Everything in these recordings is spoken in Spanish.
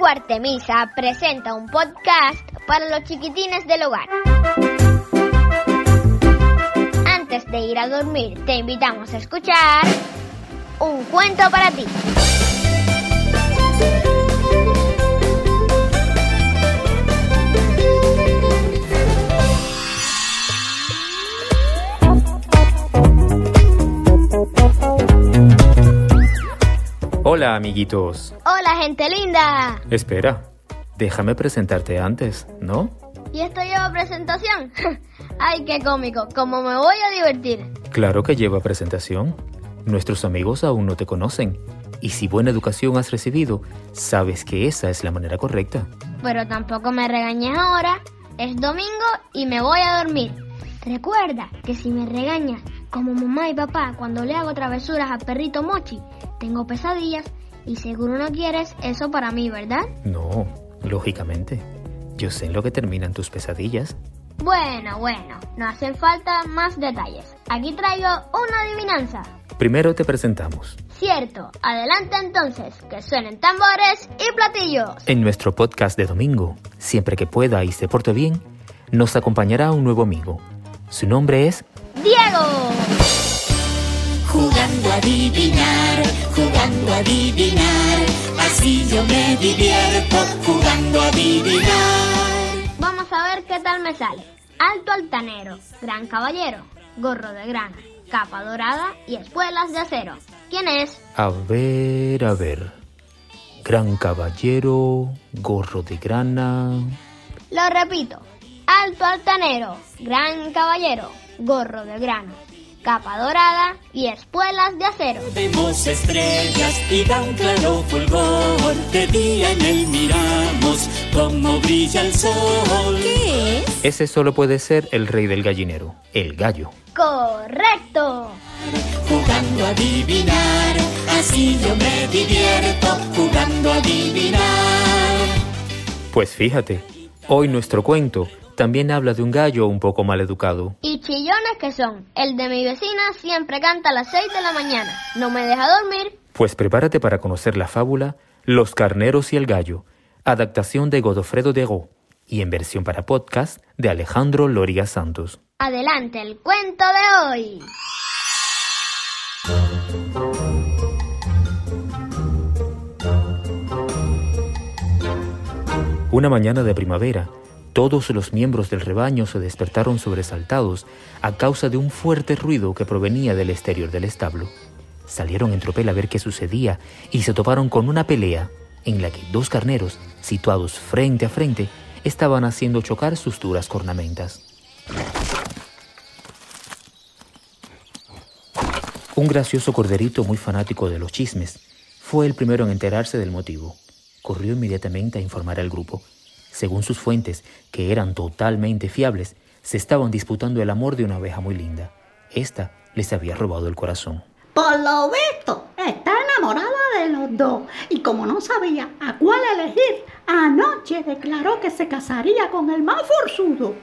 Radio Artemisa presenta un podcast para los chiquitines del hogar. Antes de ir a dormir, te invitamos a escuchar un cuento para ti. Hola, amiguitos. Gente linda. Espera, déjame presentarte antes, ¿no? ¿Y esto lleva presentación? Ay, qué cómico. ¿Cómo me voy a divertir? Claro que lleva presentación. Nuestros amigos aún no te conocen. Y si buena educación has recibido, sabes que esa es la manera correcta. Pero tampoco me regañes ahora. Es domingo y me voy a dormir. Recuerda que si me regañas como mamá y papá cuando le hago travesuras al perrito Mochi, tengo pesadillas y seguro no quieres eso para mí, ¿verdad? No, lógicamente. Yo sé en lo que terminan tus pesadillas. Bueno, bueno, no hacen falta más detalles. Aquí traigo una adivinanza. Primero te presentamos. Cierto, adelante entonces, que suenen tambores y platillos. En nuestro podcast de domingo, siempre que pueda y se porte bien, nos acompañará un nuevo amigo. Su nombre es Diego. Jugando a adivinar, jugando a adivinar, así yo me divierto jugando a adivinar. Vamos a ver qué tal me sale. Alto altanero, gran caballero, gorro de grana, capa dorada y espuelas de acero. ¿Quién es? A ver, a ver. Gran caballero, gorro de grana. Lo repito. Alto altanero, gran caballero, gorro de grana, capa dorada y espuelas de acero. Vemos estrellas y da un claro fulgor, de día en él miramos cómo brilla el sol. ¿Qué es? Ese solo puede ser el rey del gallinero, el gallo. Correcto. Jugando a adivinar, así yo me divierto jugando a adivinar. Pues fíjate, hoy nuestro cuento también habla de un gallo un poco mal educado. Y chillones que son. El de mi vecina siempre canta a las 6 de la mañana. No me deja dormir. Pues prepárate para conocer la fábula Los carneros y el gallo, adaptación de Godofredo de Go y en versión para podcast de Alejandro Loria Santos. Adelante el cuento de hoy. Una mañana de primavera, todos los miembros del rebaño se despertaron sobresaltados a causa de un fuerte ruido que provenía del exterior del establo. Salieron en tropel a ver qué sucedía y se toparon con una pelea en la que dos carneros, situados frente a frente, estaban haciendo chocar sus duras cornamentas. Un gracioso corderito muy fanático de los chismes fue el primero en enterarse del motivo. Corrió inmediatamente a informar al grupo. Según sus fuentes, que eran totalmente fiables, se estaban disputando el amor de una abeja muy linda. Esta les había robado el corazón. Por lo visto, está enamorada de los dos. Y como no sabía a cuál elegir, anoche declaró que se casaría con el más forzudo.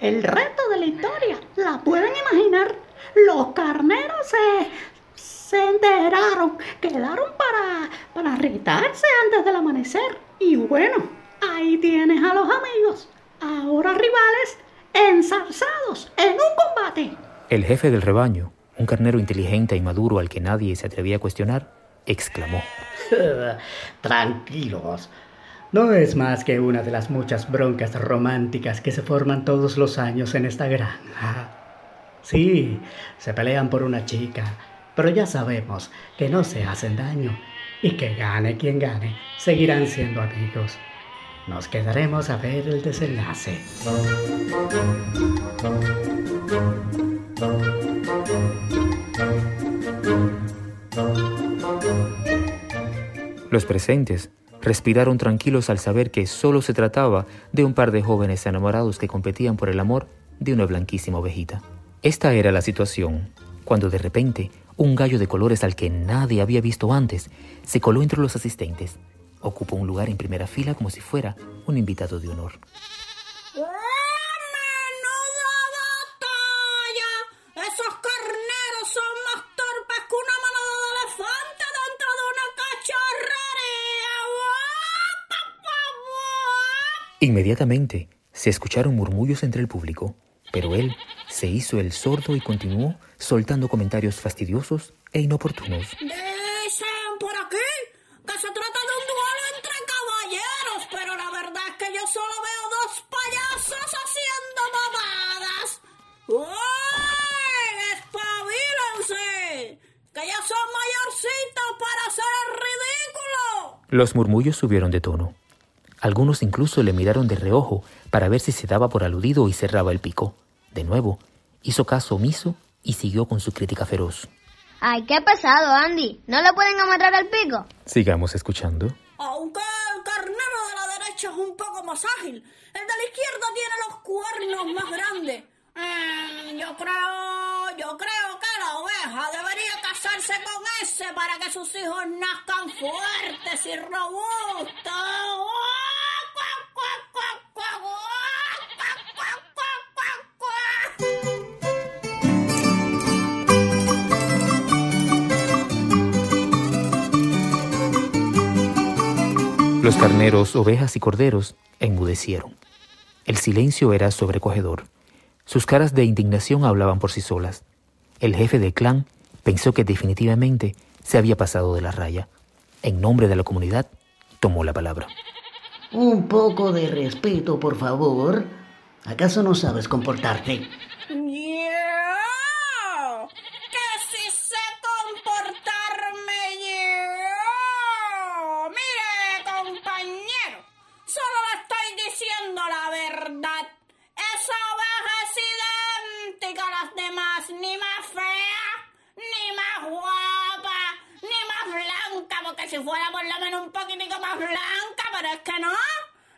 El resto de la historia, la pueden imaginar. Los carneros se, se enteraron, quedaron para, para irritarse antes del amanecer. Y bueno, ahí tienes a los amigos, ahora rivales, enzarzados en un combate. El jefe del rebaño, un carnero inteligente y maduro al que nadie se atrevía a cuestionar, exclamó. Tranquilos. No es más que una de las muchas broncas románticas que se forman todos los años en esta granja. Sí, se pelean por una chica, pero ya sabemos que no se hacen daño y que gane quien gane, seguirán siendo amigos. Nos quedaremos a ver el desenlace. Los presentes respiraron tranquilos al saber que solo se trataba de un par de jóvenes enamorados que competían por el amor de una blanquísima ovejita. Esta era la situación, cuando de repente un gallo de colores al que nadie había visto antes se coló entre los asistentes. Ocupó un lugar en primera fila como si fuera un invitado de honor. Esos carneros son más torpes que una mano de elefante dentro de una cacharrería. Inmediatamente se escucharon murmullos entre el público, pero él se hizo el sordo y continuó soltando comentarios fastidiosos e inoportunos. Los murmullos subieron de tono. Algunos incluso le miraron de reojo para ver si se daba por aludido y cerraba el pico. De nuevo, hizo caso omiso y siguió con su crítica feroz. Ay, qué pesado, Andy. ¿No le pueden amarrar el pico? Sigamos escuchando. Aunque el carnero de la derecha es un poco más ágil, el de la izquierda tiene los cuernos más grandes. Mm, yo creo, yo creo debería casarse con ese para que sus hijos nazcan fuertes y robustos. Los carneros, ovejas y corderos enmudecieron. El silencio era sobrecogedor. Sus caras de indignación hablaban por sí solas. El jefe del clan pensó que definitivamente se había pasado de la raya. En nombre de la comunidad, tomó la palabra. Un poco de respeto, por favor. ¿Acaso no sabes comportarte? ¡Yeah! Porque si fuera por lo menos un poquitico más blanca, pero es que no.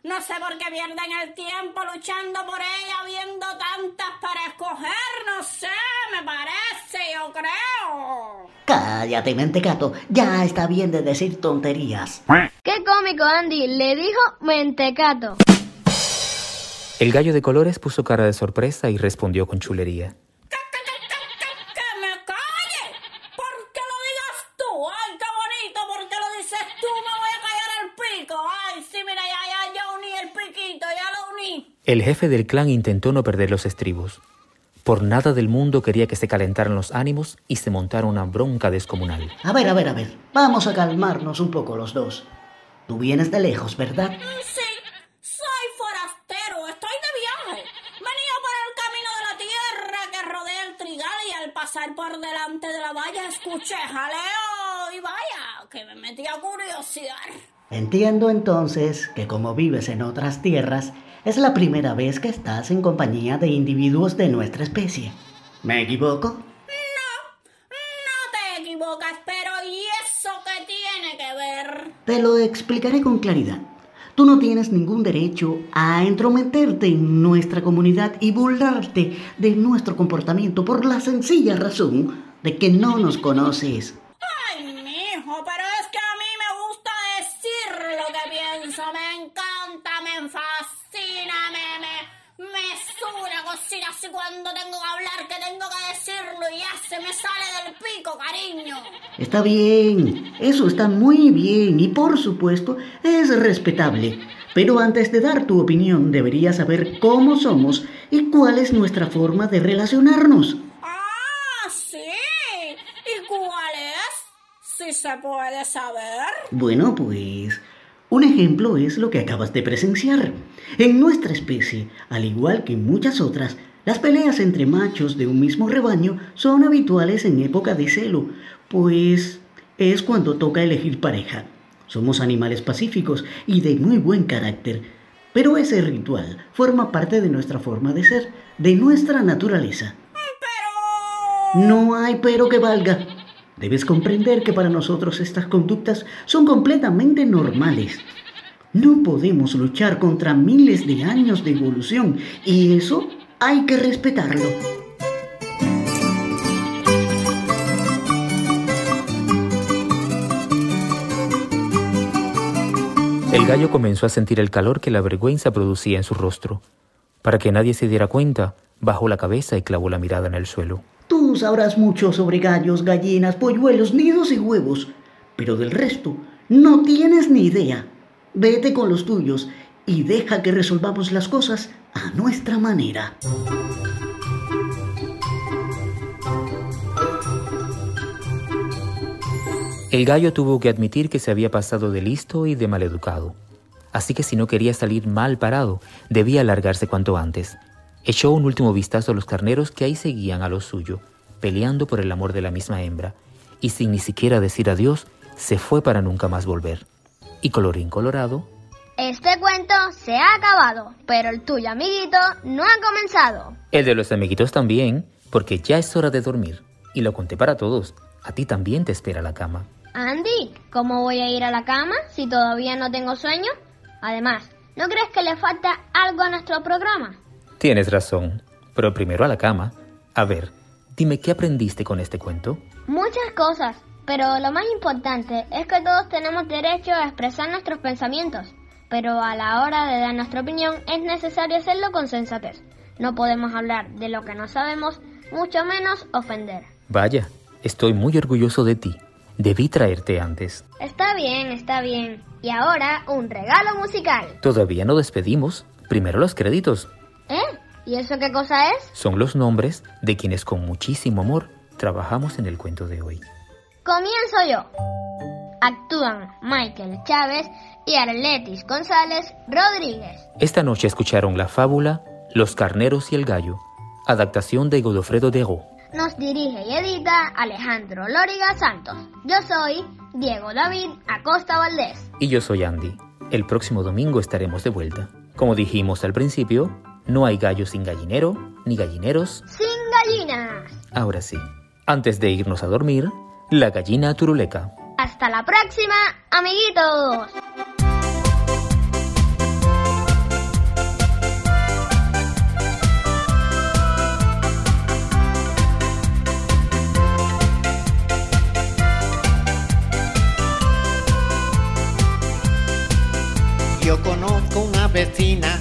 No sé por qué pierden el tiempo luchando por ella, viendo tantas para escoger, no sé, me parece, yo creo. Cállate, mentecato. Ya está bien de decir tonterías. Qué cómico, Andy. Le dijo mentecato. El gallo de colores puso cara de sorpresa y respondió con chulería. El jefe del clan intentó no perder los estribos. Por nada del mundo quería que se calentaran los ánimos y se montara una bronca descomunal. A ver, a ver, a ver. Vamos a calmarnos un poco los dos. Tú vienes de lejos, ¿verdad? Sí, soy forastero, estoy de viaje. Venía por el camino de la tierra que rodea el trigal y al pasar por delante de la valla escuché jaleo y vaya, que me metí a curiosidad. Entiendo entonces que como vives en otras tierras, es la primera vez que estás en compañía de individuos de nuestra especie. ¿Me equivoco? No te equivocas, pero ¿y eso qué tiene que ver? Te lo explicaré con claridad. Tú no tienes ningún derecho a entrometerte en nuestra comunidad y burlarte de nuestro comportamiento por la sencilla razón de que no nos conoces. Cosita así cuando tengo que hablar, que tengo que decirlo y ya se me sale del pico, cariño. Está bien, eso está muy bien y por supuesto es respetable. Pero antes de dar tu opinión deberías saber cómo somos y cuál es nuestra forma de relacionarnos. Ah, sí. ¿Y cuál es? Si se puede saber. Bueno, pues un ejemplo es lo que acabas de presenciar. En nuestra especie, al igual que en muchas otras, las peleas entre machos de un mismo rebaño son habituales en época de celo, pues es cuando toca elegir pareja. Somos animales pacíficos y de muy buen carácter, pero ese ritual forma parte de nuestra forma de ser, de nuestra naturaleza. Pero... No hay pero que valga. Debes comprender que para nosotros estas conductas son completamente normales. No podemos luchar contra miles de años de evolución y eso hay que respetarlo. El gallo comenzó a sentir el calor que la vergüenza producía en su rostro. Para que nadie se diera cuenta, bajó la cabeza y clavó la mirada en el suelo. Tú sabrás mucho sobre gallos, gallinas, polluelos, nidos y huevos, pero del resto no tienes ni idea. Vete con los tuyos y deja que resolvamos las cosas a nuestra manera. El gallo tuvo que admitir que se había pasado de listo y de maleducado. Así que si no quería salir mal parado, debía largarse cuanto antes. Echó un último vistazo a los carneros que ahí seguían a lo suyo, peleando por el amor de la misma hembra, y sin ni siquiera decir adiós, se fue para nunca más volver. Y colorín colorado, Este cuento se ha acabado, pero el tuyo, amiguito, no ha comenzado. el de los amiguitos también, porque ya es hora de dormir. Y lo conté para todos. A ti también te espera la cama. Andy, ¿cómo voy a ir a la cama si todavía no tengo sueño? Además, ¿no crees que le falta algo a nuestro programa? Tienes razón, pero primero a la cama. A ver, dime qué aprendiste con este cuento. Muchas cosas, pero lo más importante es que todos tenemos derecho a expresar nuestros pensamientos, pero a la hora de dar nuestra opinión es necesario hacerlo con sensatez. No podemos hablar de lo que no sabemos, mucho menos ofender. Vaya, estoy muy orgulloso de ti. Debí traerte antes. Está bien, está bien. Y ahora un regalo musical. Todavía no despedimos. Primero los créditos. ¿Y eso qué cosa es? Son los nombres de quienes con muchísimo amor trabajamos en el cuento de hoy. Comienzo yo. Actúan Michael Chávez y Arletis González Rodríguez. Esta noche escucharon la fábula Los carneros y el gallo, adaptación de Godofredo Dego. Nos dirige y edita Alejandro Lóriga Santos. Yo soy Diego David Acosta Valdés. Y yo soy Andy. El próximo domingo estaremos de vuelta. Como dijimos al principio, no hay gallo sin gallinero, ni gallineros. Sin gallinas. Ahora sí, antes de irnos a dormir, la gallina turuleca. Hasta la próxima, amiguitos. Yo conozco una vecina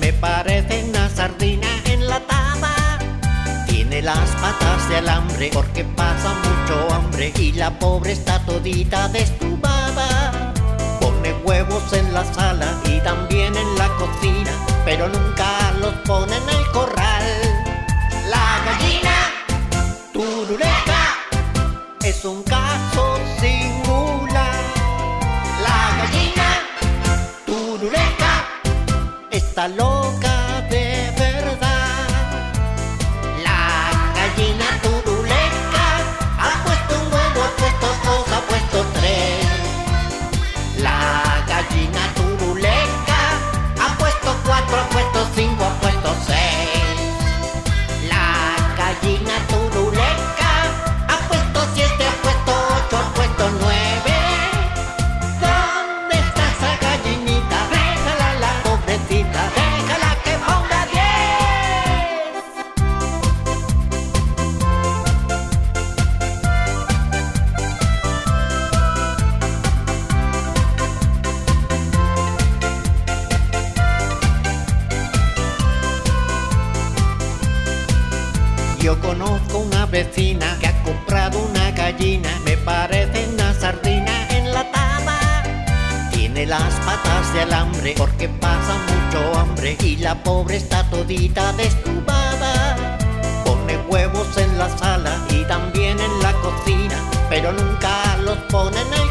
me parece una sardina enlatada. Tiene las patas de alambre porque pasa mucho hambre y la pobre está todita destubada. Pone huevos en la sala y también en la cocina, pero nunca los pone en el corral. Que ha comprado una gallina, me parece una sardina enlatada. Tiene las patas de alambre porque pasa mucho hambre y la pobre está todita destubada. Pone huevos en la sala y también en la cocina, pero nunca los pone en el